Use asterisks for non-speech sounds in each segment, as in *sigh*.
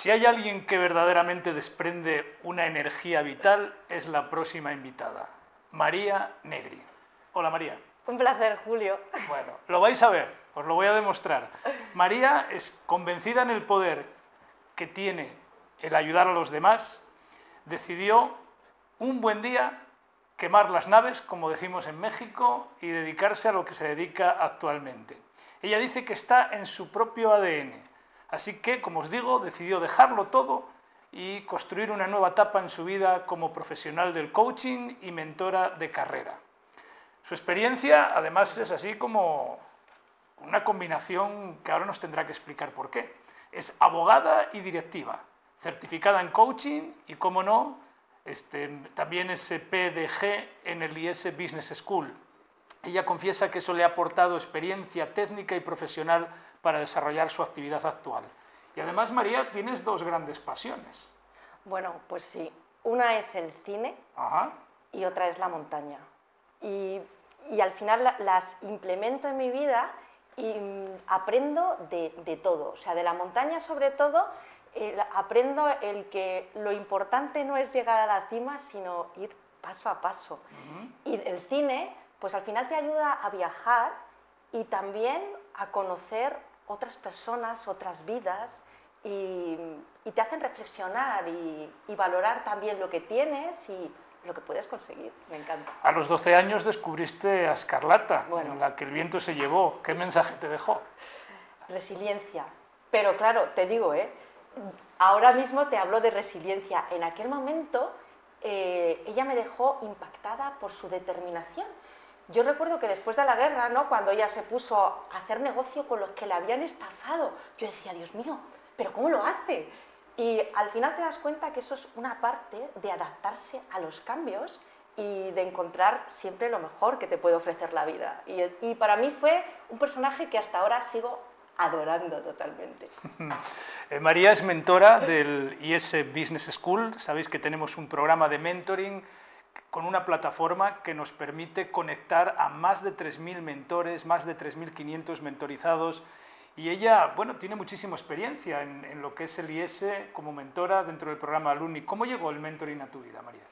Si hay alguien que verdaderamente desprende una energía vital, es la próxima invitada, María Negri. Hola María. Un placer, Julio. Bueno, lo vais a ver, os lo voy a demostrar. María es convencida en el poder que tiene el ayudar a los demás, decidió un buen día quemar las naves, como decimos en México, y dedicarse a lo que se dedica actualmente. Ella dice que está en su propio ADN, así que, como os digo, decidió dejarlo todo y construir una nueva etapa en su vida como profesional del coaching y mentora de carrera. Su experiencia, además, es así como una combinación que ahora nos tendrá que explicar por qué. Es abogada y directiva, certificada en coaching y, como no, este, también es PDG en el IS Business School. Ella confiesa que eso le ha aportado experiencia técnica y profesional para desarrollar su actividad actual. Y además, María, tienes dos grandes pasiones. Bueno, pues sí. Una es el cine y otra es la montaña. Y, al final las implemento en mi vida y mm, aprendo de, de todo. O sea, de la montaña sobre todo aprendo el que lo importante no es llegar a la cima, sino ir paso a paso. Y el cine, pues al final te ayuda a viajar y también a conocer otras personas, otras vidas, y, te hacen reflexionar y, valorar también lo que tienes y lo que puedes conseguir. Me encanta. A los 12 años descubriste a Escarlata, en la que el viento se llevó. ¿Qué mensaje te dejó? Resiliencia. Pero claro, te digo, ¿eh? ahora mismo te hablo de resiliencia. En aquel momento eh, ella me dejó impactada por su determinación. Yo recuerdo que después de la guerra, ¿no? cuando ella se puso a hacer negocio con los que le habían estafado, yo decía, Dios mío, ¿pero cómo lo hace? Y al final te das cuenta que eso es una parte de adaptarse a los cambios y de encontrar siempre lo mejor que te puede ofrecer la vida. Y, y para mí fue un personaje que hasta ahora sigo adorando totalmente. *laughs* Eh, María es mentora del IS Business School. Sabéis que tenemos un programa de mentoring con una plataforma que nos permite conectar a más de 3.000 mentores, más de 3.500 mentorizados. Y ella, bueno, tiene muchísima experiencia en, en, lo que es el IS como mentora dentro del programa Alumni. ¿Cómo llegó el mentoring a tu vida, María?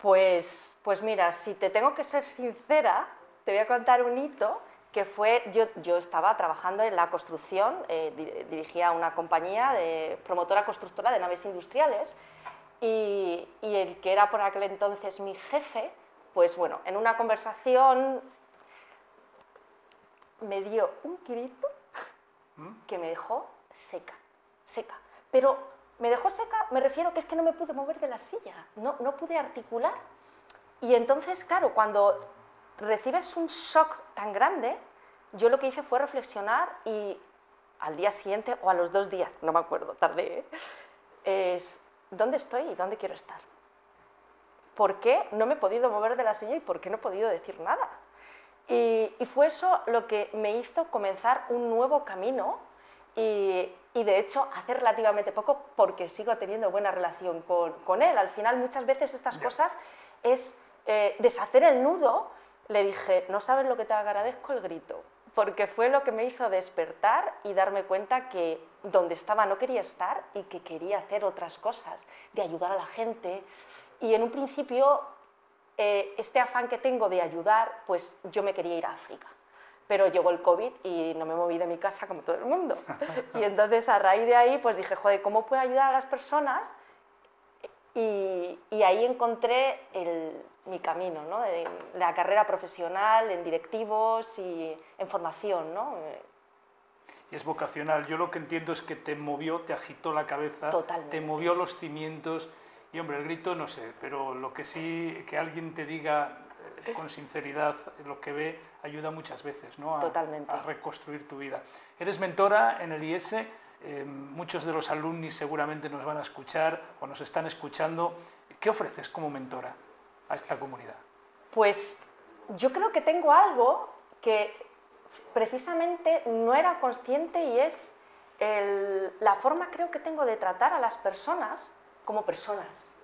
Pues, pues mira, si te tengo que ser sincera, te voy a contar un hito que fue, yo, yo estaba trabajando en la construcción, eh, dirigía una compañía de promotora constructora de naves industriales y, y, el que era por aquel entonces mi jefe, pues bueno, en una conversación me dio un grito ¿Mm? que me dejó seca, seca. Pero me dejó seca, me refiero que es que no me pude mover de la silla, no, no pude articular. Y entonces, claro, cuando recibes un shock tan grande, yo lo que hice fue reflexionar y al día siguiente o a los dos días, no me acuerdo, tardé, es ¿dónde estoy y dónde quiero estar? ¿Por qué no me he podido mover de la silla y por qué no he podido decir nada? Y, fue eso lo que me hizo comenzar un nuevo camino y, de hecho hace relativamente poco porque sigo teniendo buena relación con, él. Al final muchas veces estas cosas es eh, deshacer el nudo le dije, no sabes lo que te agradezco el grito, porque fue lo que me hizo despertar y darme cuenta que donde estaba no quería estar y que quería hacer otras cosas, de ayudar a la gente. Y en un principio, eh, este afán que tengo de ayudar, pues yo me quería ir a África. Pero llegó el COVID y no me moví de mi casa como todo el mundo. *laughs* Y entonces a raíz de ahí, pues dije, joder, ¿cómo puedo ayudar a las personas? Y, y ahí encontré el, mi camino, ¿no? en la carrera profesional, en directivos y en formación. ¿no? Y es vocacional. Yo lo que entiendo es que te movió, te agitó la cabeza, Totalmente. te movió los cimientos. Y hombre, el grito no sé, pero lo que sí, que alguien te diga eh, con sinceridad lo que ve, ayuda muchas veces ¿no? a, Totalmente. a reconstruir tu vida. Eres mentora en el IS, eh, muchos de los alumnos seguramente nos van a escuchar o nos están escuchando. ¿Qué ofreces como mentora? a esta comunidad? Pues yo creo que tengo algo que precisamente no era consciente y es la forma creo que tengo de tratar a las personas como personas.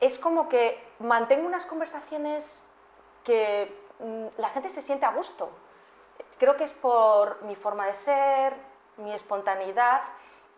Es como que mantengo unas conversaciones que mm, la gente se siente a gusto. Creo que es por mi forma de ser, mi espontaneidad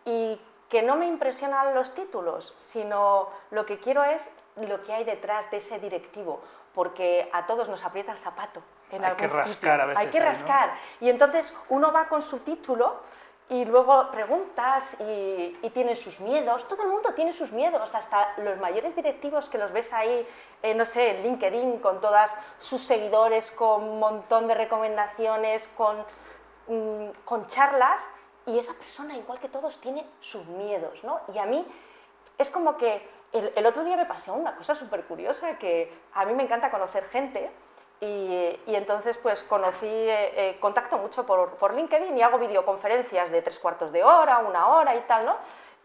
y que no me impresionan los títulos, sino lo que quiero es lo que hay detrás de ese directivo, porque a todos nos aprieta el zapato. En hay que rascar a veces. Hay que rascar. Y entonces uno va con su título y luego preguntas y, y, tienen sus miedos. Todo el mundo tiene sus miedos, hasta los mayores directivos que los ves ahí, eh, no sé, en LinkedIn, con todas sus seguidores, con un montón de recomendaciones, con, mm, con charlas, y esa persona, igual que todos, tiene sus miedos, ¿no? Y a mí es como que el, el otro día me pasó una cosa súper curiosa, que a mí me encanta conocer gente, y, y, entonces pues conocí, eh, eh, contacto mucho por, por, LinkedIn y hago videoconferencias de tres cuartos de hora, una hora y tal, ¿no?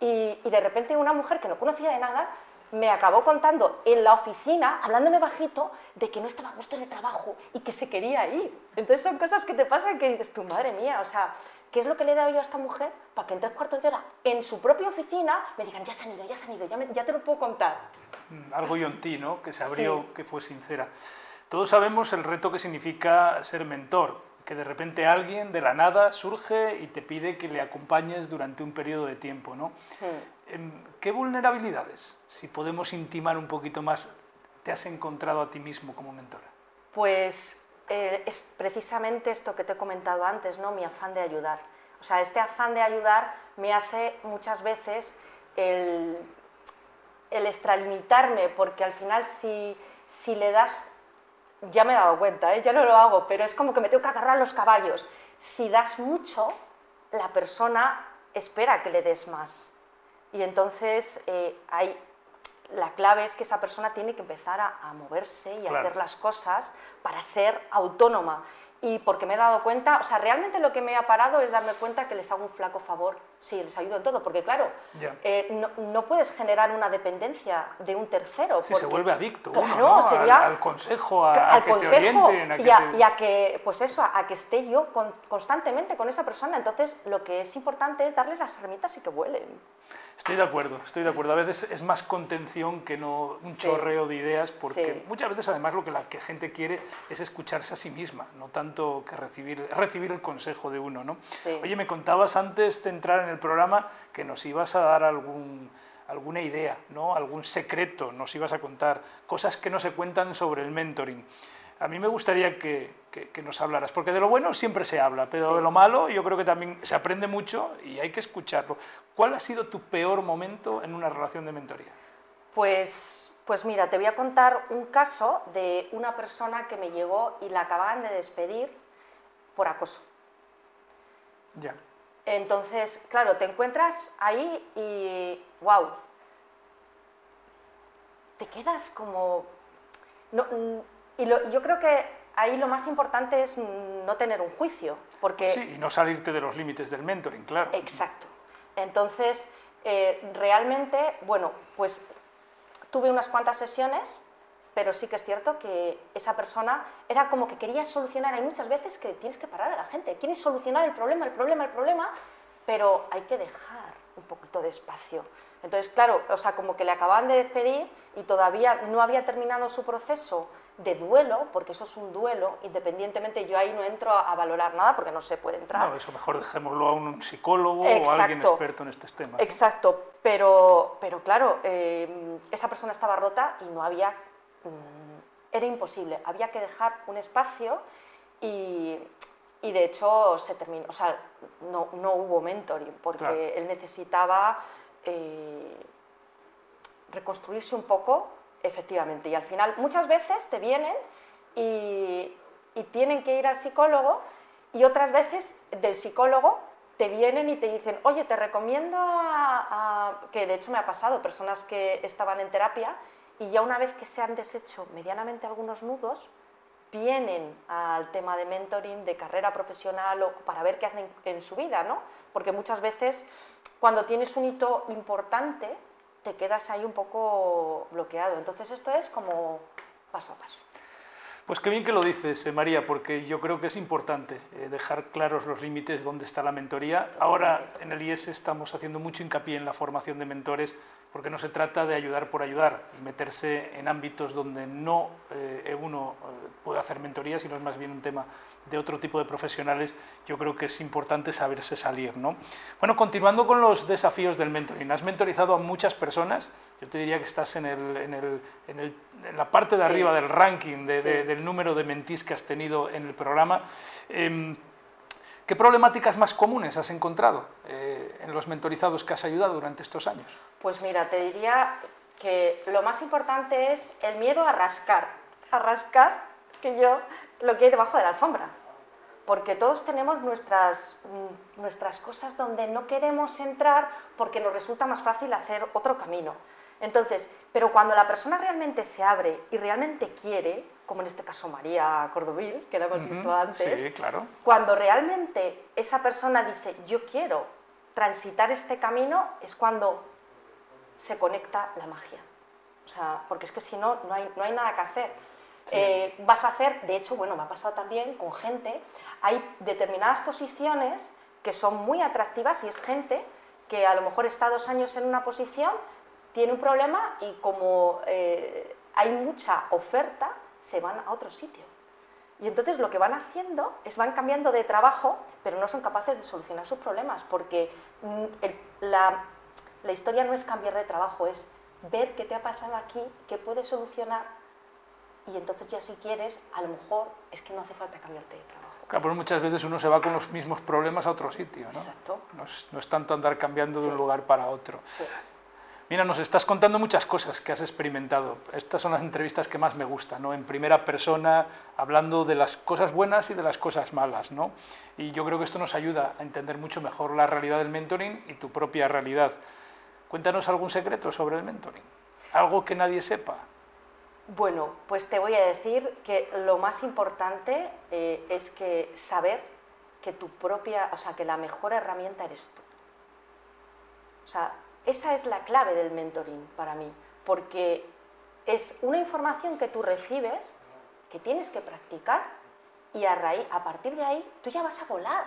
Y, y, de repente una mujer que no conocía de nada me acabó contando en la oficina, hablándome bajito, de que no estaba a gusto en el trabajo y que se quería ir. Entonces son cosas que te pasan que dices, tu madre mía, o sea, ¿qué es lo que le he dado yo a esta mujer para que en tres cuartos de hora, en su propia oficina, me digan, ya se han ido, ya se han ido, ya, me, ya te lo puedo contar? Algo yo en ti, ¿no? Que se abrió, sí. que fue sincera. Todos sabemos el reto que significa ser mentor, que de repente alguien de la nada surge y te pide que le acompañes durante un periodo de tiempo. ¿no? Sí. ¿Qué vulnerabilidades, si podemos intimar un poquito más, te has encontrado a ti mismo como mentora? Pues eh, es precisamente esto que te he comentado antes, ¿no? mi afán de ayudar. O sea, este afán de ayudar me hace muchas veces el, el extralimitarme, porque al final si, si le das ya me he dado cuenta, ¿eh? ya no lo hago, pero es como que me tengo que agarrar los caballos. Si das mucho, la persona espera que le des más. Y entonces eh, hay, la clave es que esa persona tiene que empezar a, a moverse y Claro. a hacer las cosas para ser autónoma. Y porque me he dado cuenta, o sea, realmente lo que me ha parado es darme cuenta que les hago un flaco favor si les ayudo en todo, porque claro, eh, no, no puedes generar una dependencia de un tercero. Si se vuelve adicto Claro, uno, ¿no? Al- sería- al, consejo, a, a al que consejo te orienten, a que y, a, te- y a que, pues eso, a, a que esté yo con- constantemente con esa persona. Entonces, lo que es importante es darles las herramientas y que vuelen. Estoy de acuerdo, estoy de acuerdo. A veces es más contención que no un Sí. chorreo de ideas, porque Sí. muchas veces además lo que la que gente quiere es escucharse a sí misma, no tanto que recibir, recibir el consejo de uno. ¿no? Oye, me contabas antes de entrar en el programa que nos ibas a dar algún, alguna idea, ¿no? algún secreto, nos ibas a contar cosas que no se cuentan sobre el mentoring. A mí me gustaría que, que- que nos hablaras, porque de lo bueno siempre se habla, pero Sí. de lo malo yo creo que también se aprende mucho y hay que escucharlo. ¿Cuál ha sido tu peor momento en una relación de mentoría? Pues, pues mira, te voy a contar un caso de una persona que me llegó y la acababan de despedir por acoso. Ya. Entonces, claro, te encuentras ahí y, wow, te quedas como... No, y lo- yo creo que ahí lo más importante es no tener un juicio, porque... Sí, y no salirte de los límites del mentoring, claro. Exacto. Entonces, eh, realmente, bueno, pues tuve unas cuantas sesiones, pero sí que es cierto que esa persona era como que quería solucionar. Hay muchas veces que tienes que parar a la gente, quieres solucionar el problema, el problema, el problema, pero hay que dejar un poquito de espacio. Entonces, claro, o sea, como que le acababan de despedir y todavía no había terminado su proceso de duelo, porque eso es un duelo, independientemente, yo ahí no entro a, a valorar nada porque no se puede entrar. No, eso mejor dejémoslo a un psicólogo o a alguien experto en estos temas. ¿no? Exacto, pero, pero claro, eh, esa persona estaba rota y no había, era imposible, había que dejar un espacio y, y de hecho se terminó, o sea, no, no hubo mentoring porque Claro. él necesitaba eh, reconstruirse un poco, efectivamente, y al final muchas veces te vienen y, y tienen que ir al psicólogo y otras veces del psicólogo te vienen y te dicen, oye, te recomiendo a, a-", que de hecho me ha pasado, personas que estaban en terapia y ya una vez que se han deshecho medianamente algunos nudos, vienen al tema de mentoring, de carrera profesional o para ver qué hacen en su vida, ¿no? Porque muchas veces cuando tienes un hito importante te quedas ahí un poco bloqueado. Entonces esto es como paso a paso. Pues qué bien que lo dices, eh, María, porque yo creo que es importante eh, dejar claros los límites dónde está la mentoría. Ahora en el IES estamos haciendo mucho hincapié en la formación de mentores, porque no se trata de ayudar por ayudar y meterse en ámbitos donde no eh, uno eh, puede hacer mentoría, sino es más bien un tema de otro tipo de profesionales, yo creo que es importante saberse salir. ¿no? Bueno, continuando con los desafíos del mentoring, has mentorizado a muchas personas, yo te diría que estás en, el, en, el, en, la parte de arriba del ranking del número de mentís que has tenido en el programa. Em, ¿Qué problemáticas más comunes has encontrado eh, en los mentorizados que has ayudado durante estos años? Pues mira, te diría que lo más importante es el miedo a rascar, a rascar que yo lo que hay debajo de la alfombra. Porque todos tenemos nuestras, mm, nuestras cosas donde no queremos entrar porque nos resulta más fácil hacer otro camino. Entonces, pero cuando la persona realmente se abre y realmente quiere, como en este caso María Cordovil, que la hemos visto antes, claro. cuando realmente esa persona dice yo quiero transitar este camino, es cuando se conecta la magia. O sea, porque es que si no, no hay, no hay nada que hacer. Eh, vas a hacer, de hecho, bueno, me ha pasado también con gente, hay determinadas posiciones que son muy atractivas y es gente que a lo mejor está dos años en una posición, tiene un problema y como eh, hay mucha oferta, se van a otro sitio. Y entonces lo que van haciendo es van cambiando de trabajo, pero no son capaces de solucionar sus problemas, porque mm, la, la historia no es cambiar de trabajo, es ver qué te ha pasado aquí, qué puedes solucionar y entonces ya si quieres, a lo mejor es que no hace falta cambiarte de trabajo. Claro, pues muchas veces uno se va con los mismos problemas a otro sitio, ¿no? Exacto. No es, no es tanto andar cambiando de un lugar para otro. Mira, nos estás contando muchas cosas que has experimentado. Estas son las entrevistas que más me gustan, ¿no? En primera persona, hablando de las cosas buenas y de las cosas malas, ¿no? Y yo creo que esto nos ayuda a entender mucho mejor la realidad del mentoring y tu propia realidad. Cuéntanos algún secreto sobre el mentoring, algo que nadie sepa. Bueno, pues te voy a decir que lo más importante eh, es que saber que tu propia, o sea, que la mejor herramienta eres tú. O sea, esa es la clave del mentoring para mí, porque es una información que tú recibes, que tienes que practicar y a, raíz, a partir de ahí tú ya vas a volar.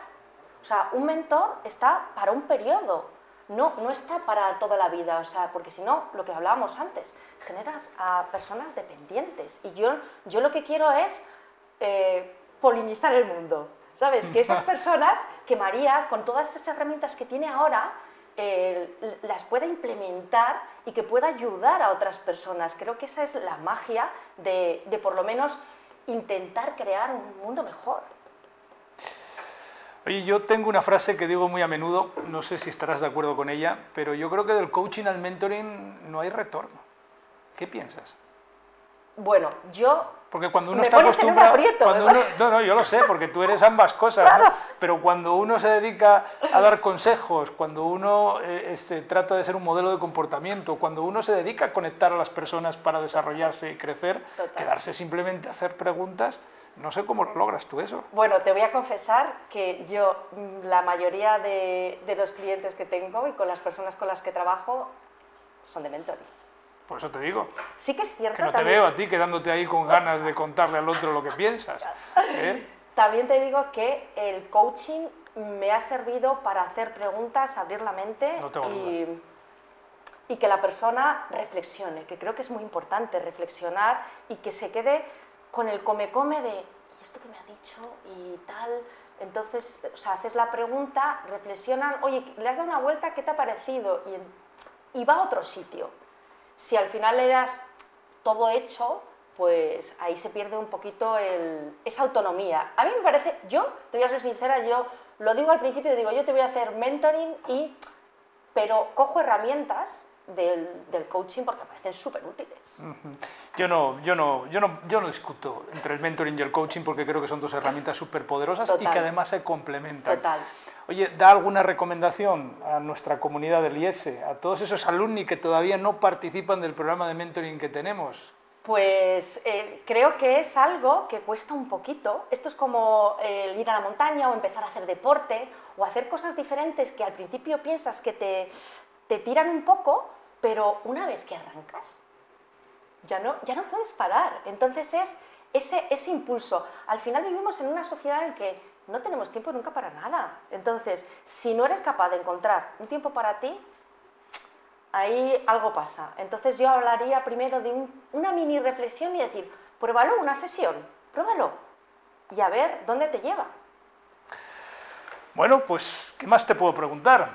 O sea, un mentor está para un periodo, no, no está para toda la vida, o sea, porque si no, lo que hablábamos antes, generas a personas dependientes. Y yo, yo lo que quiero es eh, polinizar el mundo, ¿sabes? Que esas *laughs* personas, que María, con todas esas herramientas que tiene ahora, eh, las pueda implementar y que pueda ayudar a otras personas. Creo que esa es la magia de, de por lo menos intentar crear un mundo mejor. Oye, yo tengo una frase que digo muy a menudo, no sé si estarás de acuerdo con ella, pero yo creo que del coaching al mentoring no hay retorno. ¿Qué piensas? Bueno, yo porque cuando uno está acostumbrado. no, no, yo lo sé, porque tú eres ambas cosas. *laughs* Pero cuando uno se dedica a dar consejos, cuando uno eh, este, trata de ser un modelo de comportamiento, cuando uno se dedica a conectar a las personas para desarrollarse y crecer, quedarse simplemente a hacer preguntas, no sé cómo logras tú eso. Bueno, te voy a confesar que yo, mm, la mayoría de, de los clientes que tengo y con las personas con las que trabajo son de mentoring. Por eso te digo. Sí que es cierto. Que no te veo a ti quedándote ahí con ganas de contarle al otro lo que piensas. ¿eh? *laughs* También te digo que el coaching me ha servido para hacer preguntas, abrir la mente y, y, que la persona reflexione, que creo que es muy importante reflexionar y que se quede con el come-come de, ¿y esto que me ha dicho? Y tal. Entonces, o sea, haces la pregunta, reflexionan, oye, le has dado una vuelta, ¿qué te ha parecido? Y, y va a otro sitio. Si al final le das todo hecho, pues ahí se pierde un poquito esa autonomía. A mí me parece, yo te voy a ser sincera, yo lo digo al principio, digo, yo te voy a hacer mentoring y, pero cojo herramientas del, coaching porque me parecen súper útiles. Yo no, yo, no, yo, no, yo no discuto entre el mentoring y el coaching porque creo que son dos herramientas súper poderosas y que además se complementan. Total. Oye, da alguna recomendación a nuestra comunidad del IES, a todos esos alumni que todavía no participan del programa de mentoring que tenemos. Pues eh, creo que es algo que cuesta un poquito. Esto es como el ir a la montaña o empezar a hacer deporte o hacer cosas diferentes que al principio piensas que te, te tiran un poco, pero una vez que arrancas, ya no, ya no puedes parar. Entonces es ese, ese impulso. Al final vivimos en una sociedad en que no tenemos tiempo nunca para nada. Entonces, si no eres capaz de encontrar un tiempo para ti, ahí algo pasa. Entonces yo hablaría primero de una mini reflexión y decir, pruébalo, una sesión, pruébalo y a ver dónde te lleva. Bueno, pues, ¿qué más te puedo preguntar?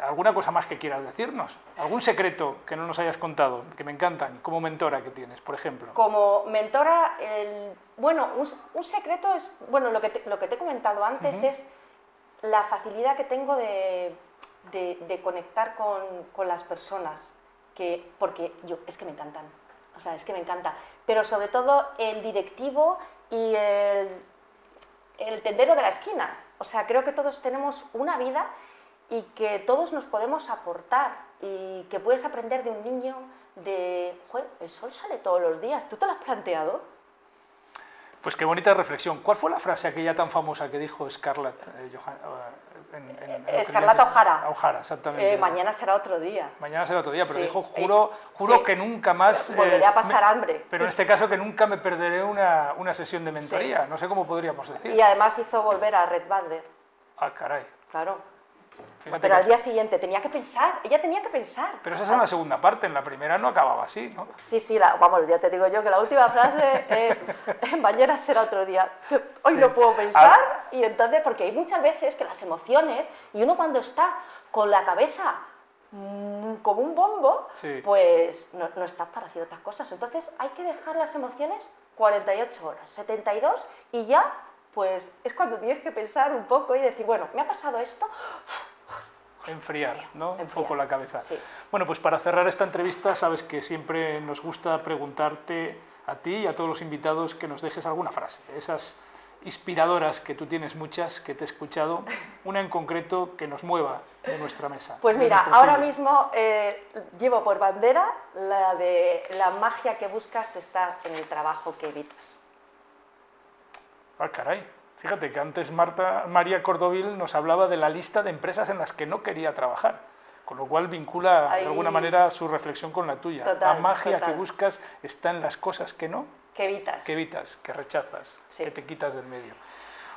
¿Alguna cosa más que quieras decirnos? ¿Algún secreto que no nos hayas contado, que me encantan, como mentora que tienes, por ejemplo? Como mentora, el, bueno, un, secreto es, bueno, lo que te, lo que te he comentado antes es la facilidad que tengo de, de, conectar con, con, las personas, que, porque yo, es que me encantan, o sea, es que me encanta, pero sobre todo el directivo y el, el tendero de la esquina, o sea, creo que todos tenemos una vida y que todos nos podemos aportar y que puedes aprender de un niño de, Joder, el sol sale todos los días, ¿tú te lo has planteado? Pues qué bonita reflexión. ¿Cuál fue la frase aquella tan famosa que dijo Scarlett eh, eh, Scarlett O'Hara. O'Hara, exactamente. Eh, mañana será otro día. Mañana será otro día, pero dijo, juro, juro que nunca más... Volveré a pasar hambre. Pero en este caso que nunca me perderé una, una sesión de mentoría. No sé cómo podríamos decir. Y además hizo volver a Red Butler. Ah, caray. Claro pero al día siguiente tenía que pensar, ella tenía que pensar. Pero esa es en la segunda parte, en la primera no acababa así, ¿no? Sí, sí, vamos, ya te digo yo que la última frase es, mañana será otro día. Hoy no puedo pensar y entonces, porque hay muchas veces que las emociones, y uno cuando está con la cabeza mm, como un bombo, pues no, no está para hacer otras cosas. Entonces hay que dejar las emociones 48 horas, 72 y ya pues es cuando tienes que pensar un poco y decir, bueno, me ha pasado esto, enfriar, ¿no? un poco la cabeza. Bueno, pues para cerrar esta entrevista, sabes que siempre nos gusta preguntarte a ti y a todos los invitados que nos dejes alguna frase, esas inspiradoras que tú tienes muchas, que te he escuchado, una en concreto que nos mueva de nuestra mesa. Pues mira, ahora mismo eh, llevo por bandera la de la magia que buscas está en el trabajo que evitas. Ah, caray. Fíjate que antes Marta, María Cordovil nos hablaba de la lista de empresas en las que no quería trabajar, con lo cual vincula de alguna manera su reflexión con la tuya. la magia que buscas está en las cosas que no. Que evitas. Que evitas, que rechazas, que te quitas del medio.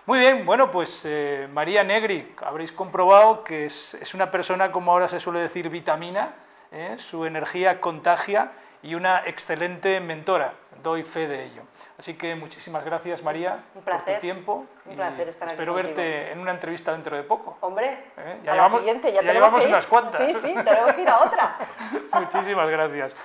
Muy bien, bueno, pues eh, María Negri, habréis comprobado que es, una persona, como ahora se suele decir, vitamina, ¿eh? su energía contagia y una excelente mentora. Doy fe de ello. Así que muchísimas gracias, María, por tu tiempo. Un placer estar aquí Espero verte en una entrevista dentro de poco. Hombre, ¿Eh? ya a llevamos, la siguiente, ya, ya llevamos unas cuantas. Sí, sí, tenemos que ir a otra. *laughs* muchísimas gracias.